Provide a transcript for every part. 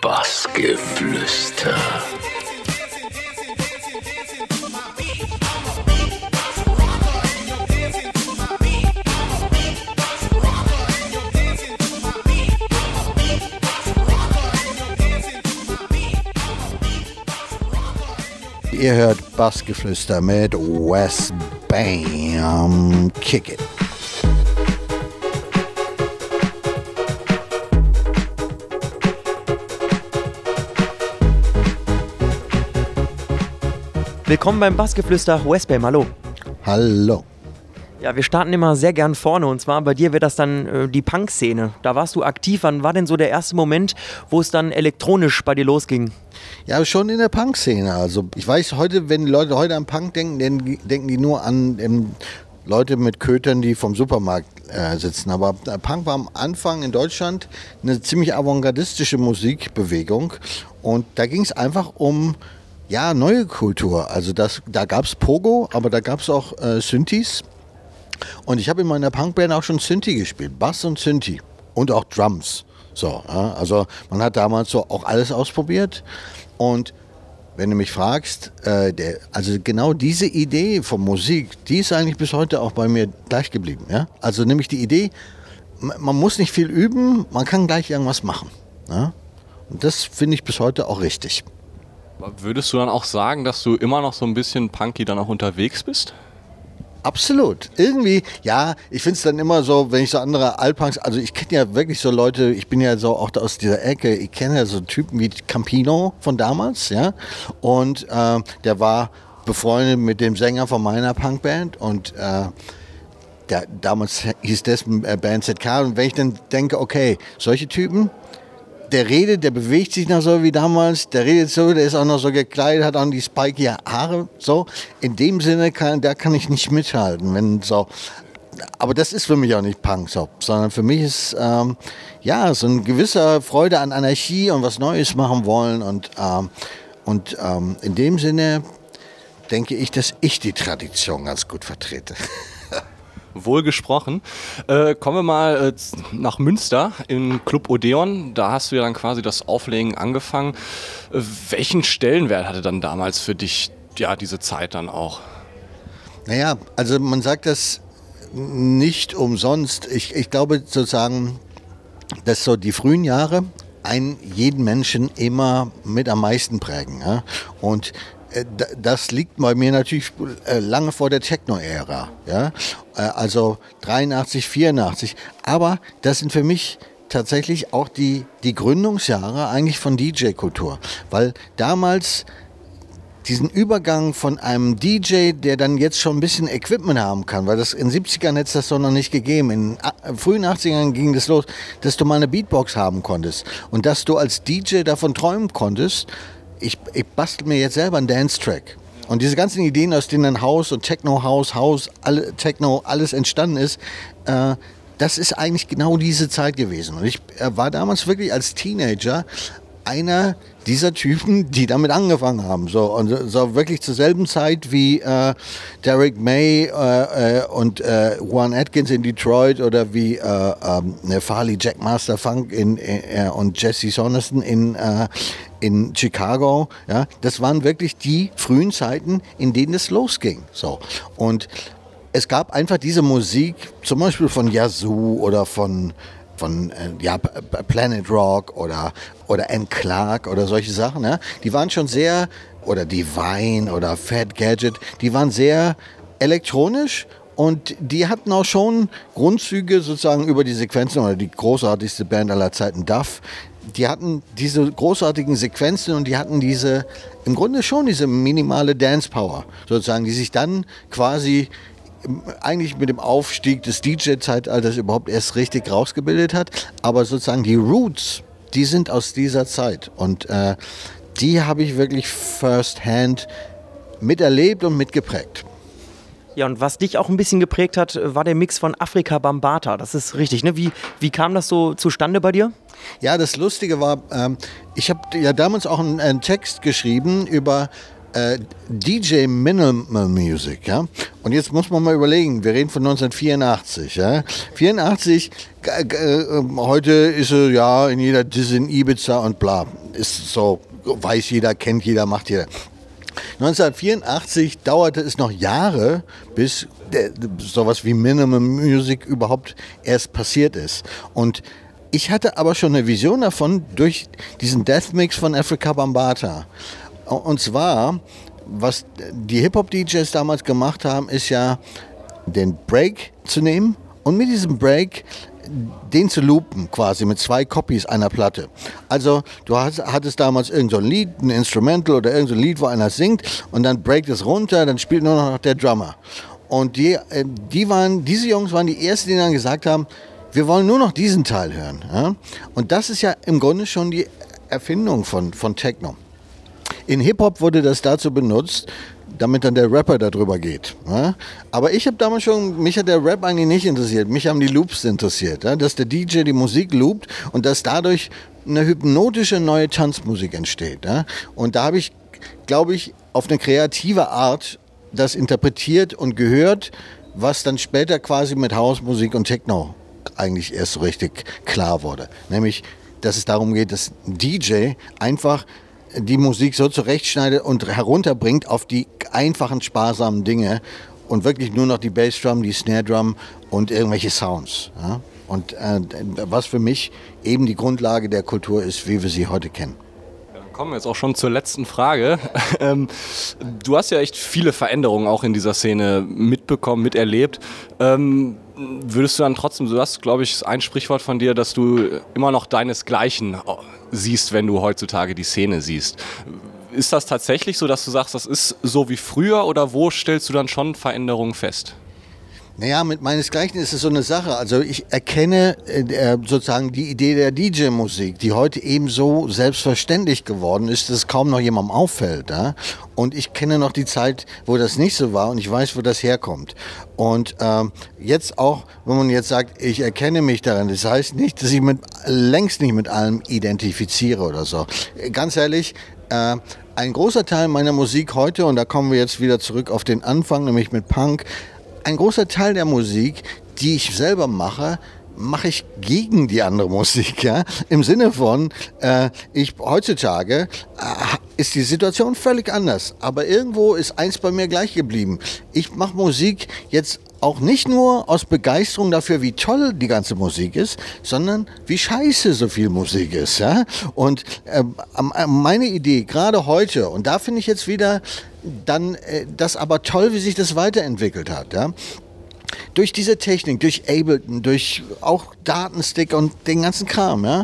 Bassgeflüster. Ihr hört Bassgeflüster mit Wes Bam. Kick it. Willkommen beim Bassgeflüster Westbam, hallo. Hallo. Ja, wir starten immer sehr gern vorne und zwar bei dir wird das dann äh, die Punk-Szene. Da warst du aktiv. Wann war denn so der erste Moment, wo es dann elektronisch bei dir losging? Ja, schon in der Punk-Szene. Also ich weiß heute, wenn die Leute heute an Punk denken, dann denken die nur an ähm, Leute mit Kötern, die vom Supermarkt äh, sitzen. Aber äh, Punk war am Anfang in Deutschland eine ziemlich avantgardistische Musikbewegung und da ging es einfach um ja, neue Kultur. Also das, da gab es Pogo, aber da gab es auch äh, Synthes. Und ich habe in meiner Punkband auch schon Synthi gespielt, Bass und Synthi und auch Drums. So, ja, also man hat damals so auch alles ausprobiert. Und wenn du mich fragst, äh, der, also genau diese Idee von Musik, die ist eigentlich bis heute auch bei mir gleich geblieben. Ja? Also nämlich die Idee, man muss nicht viel üben, man kann gleich irgendwas machen. Ja? Und das finde ich bis heute auch richtig. Würdest du dann auch sagen, dass du immer noch so ein bisschen punky dann auch unterwegs bist? Absolut. Irgendwie, ja, ich finde es dann immer so, wenn ich so andere Alpunks, also ich kenne ja wirklich so Leute, ich bin ja so auch aus dieser Ecke, ich kenne ja so Typen wie Campino von damals, ja, und äh, der war befreundet mit dem Sänger von meiner Punkband und äh, der, damals hieß das äh, Band ZK und wenn ich dann denke, okay, solche Typen, der redet, der bewegt sich noch so wie damals, der redet so, der ist auch noch so gekleidet, hat auch die spiky Haare, so. In dem Sinne, kann, da kann ich nicht mithalten, wenn so. Aber das ist für mich auch nicht Punk, so, sondern für mich ist, ähm, ja, so ein gewisser Freude an Anarchie und was Neues machen wollen und, ähm, und ähm, in dem Sinne denke ich, dass ich die Tradition ganz gut vertrete. Wohl gesprochen. Äh, kommen wir mal äh, nach Münster in Club Odeon. Da hast du ja dann quasi das Auflegen angefangen. Äh, welchen Stellenwert hatte dann damals für dich ja diese Zeit dann auch? Naja, also man sagt das nicht umsonst. Ich, ich glaube sozusagen, dass so die frühen Jahre einen jeden Menschen immer mit am meisten prägen. Ja? Und das liegt bei mir natürlich äh, lange vor der Techno-Ära. Ja? Äh, also 83, 84. Aber das sind für mich tatsächlich auch die, die Gründungsjahre eigentlich von DJ-Kultur. Weil damals diesen Übergang von einem DJ, der dann jetzt schon ein bisschen Equipment haben kann, weil das in 70ern hätte es das doch noch nicht gegeben. In frühen 80ern ging das los, dass du mal eine Beatbox haben konntest und dass du als DJ davon träumen konntest, ich, ich bastel mir jetzt selber einen Dance-Track. Und diese ganzen Ideen, aus denen Haus und Techno, House, House, alle, Techno, alles entstanden ist, äh, das ist eigentlich genau diese Zeit gewesen. Und ich äh, war damals wirklich als Teenager einer dieser Typen, die damit angefangen haben. So, und so wirklich zur selben Zeit wie äh, Derek May äh, äh und äh, Juan Atkins in Detroit oder wie äh, ähm, Farley Jack Master Funk in, äh, und Jesse Soneston in, in Chicago. Ja, das waren wirklich die frühen Zeiten, in denen es losging. So. Und es gab einfach diese Musik, zum Beispiel von Yazoo oder von von äh, ja, Planet Rock oder, oder Anne Clark oder solche Sachen, ja, die waren schon sehr, oder Divine oder Fat Gadget, die waren sehr elektronisch und die hatten auch schon Grundzüge sozusagen über die Sequenzen oder die großartigste Band aller Zeiten, Duff. Die hatten diese großartigen Sequenzen und die hatten diese, im Grunde schon diese minimale Dance Power, sozusagen, die sich dann quasi eigentlich mit dem Aufstieg des DJ-Zeitalters überhaupt erst richtig rausgebildet hat. Aber sozusagen die Roots, die sind aus dieser Zeit. Und äh, die habe ich wirklich first-hand miterlebt und mitgeprägt. Ja, und was dich auch ein bisschen geprägt hat, war der Mix von Afrika Bambata. Das ist richtig, ne? Wie, wie kam das so zustande bei dir? Ja, das Lustige war, ähm, ich habe ja damals auch einen, einen Text geschrieben über äh, DJ Minimal Music, ja. Und jetzt muss man mal überlegen, wir reden von 1984, ja. 84, äh, heute ist er ja in jeder Dis in Ibiza und bla. ist so, weiß jeder, kennt jeder, macht jeder. 1984 dauerte es noch Jahre, bis der, sowas wie Minimum Music überhaupt erst passiert ist. Und ich hatte aber schon eine Vision davon durch diesen Death Mix von Africa Bambata. Und zwar, was die Hip-Hop-DJs damals gemacht haben, ist ja den Break zu nehmen und mit diesem Break den zu loopen quasi mit zwei Copies einer Platte. Also du hast, hattest damals irgendein so Lied, ein Instrumental oder irgendein so Lied, wo einer singt und dann breakt es runter, dann spielt nur noch der Drummer. Und die, äh, die waren, diese Jungs waren die ersten, die dann gesagt haben, wir wollen nur noch diesen Teil hören. Ja? Und das ist ja im Grunde schon die Erfindung von, von Techno. In Hip-Hop wurde das dazu benutzt, damit dann der Rapper darüber geht. Ja? Aber ich habe damals schon, mich hat der Rap eigentlich nicht interessiert, mich haben die Loops interessiert, ja? dass der DJ die Musik loopt und dass dadurch eine hypnotische neue Tanzmusik entsteht. Ja? Und da habe ich, glaube ich, auf eine kreative Art das interpretiert und gehört, was dann später quasi mit Hausmusik und Techno eigentlich erst so richtig klar wurde. Nämlich, dass es darum geht, dass DJ einfach die Musik so zurechtschneidet und herunterbringt auf die einfachen, sparsamen Dinge und wirklich nur noch die Bassdrum, die Snare Drum und irgendwelche Sounds. Ja? Und äh, was für mich eben die Grundlage der Kultur ist, wie wir sie heute kennen kommen jetzt auch schon zur letzten Frage. Ähm, du hast ja echt viele Veränderungen auch in dieser Szene mitbekommen, miterlebt. Ähm, würdest du dann trotzdem, du hast, glaube ich, ein Sprichwort von dir, dass du immer noch deinesgleichen siehst, wenn du heutzutage die Szene siehst. Ist das tatsächlich so, dass du sagst, das ist so wie früher oder wo stellst du dann schon Veränderungen fest? Naja, mit meinesgleichen ist es so eine Sache. Also ich erkenne äh, sozusagen die Idee der DJ-Musik, die heute eben so selbstverständlich geworden ist, dass es kaum noch jemandem auffällt. Ja? Und ich kenne noch die Zeit, wo das nicht so war und ich weiß, wo das herkommt. Und ähm, jetzt auch, wenn man jetzt sagt, ich erkenne mich daran, das heißt nicht, dass ich mit, längst nicht mit allem identifiziere oder so. Ganz ehrlich, äh, ein großer Teil meiner Musik heute, und da kommen wir jetzt wieder zurück auf den Anfang, nämlich mit Punk, ein großer Teil der Musik, die ich selber mache, mache ich gegen die andere Musik. Ja? Im Sinne von, äh, ich heutzutage äh, ist die Situation völlig anders. Aber irgendwo ist eins bei mir gleich geblieben. Ich mache Musik jetzt auch nicht nur aus Begeisterung dafür, wie toll die ganze Musik ist, sondern wie scheiße so viel Musik ist. Ja? Und äh, meine Idee, gerade heute, und da finde ich jetzt wieder dann äh, das aber toll, wie sich das weiterentwickelt hat. Ja? Durch diese Technik, durch Ableton, durch auch Datenstick und den ganzen Kram, ja,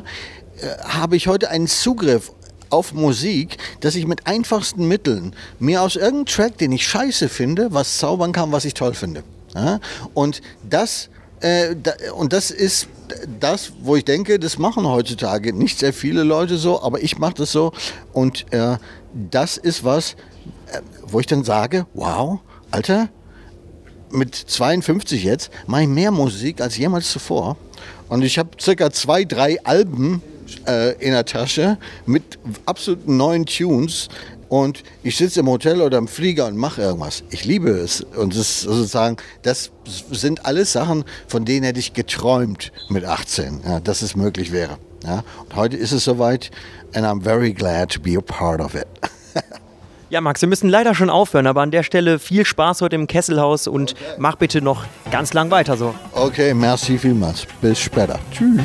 äh, habe ich heute einen Zugriff auf Musik, dass ich mit einfachsten Mitteln mir aus irgendeinem Track, den ich scheiße finde, was zaubern kann, was ich toll finde. Ja? Und das äh, da, und das ist das, wo ich denke, das machen heutzutage nicht sehr viele Leute so, aber ich mache das so. Und äh, das ist was, äh, wo ich dann sage, wow, Alter, mit 52 jetzt mache ich mehr Musik als jemals zuvor. Und ich habe circa zwei, drei Alben äh, in der Tasche mit absoluten neuen Tunes. Und ich sitze im Hotel oder im Flieger und mache irgendwas. Ich liebe es. Und das sozusagen, das sind alles Sachen, von denen hätte ich geträumt mit 18, ja, dass es möglich wäre. Ja. Und heute ist es soweit. And I'm very glad to be a part of it. Ja, Max, wir müssen leider schon aufhören, aber an der Stelle viel Spaß heute im Kesselhaus und okay. mach bitte noch ganz lang weiter so. Okay, merci vielmals. Bis später. Tschüss.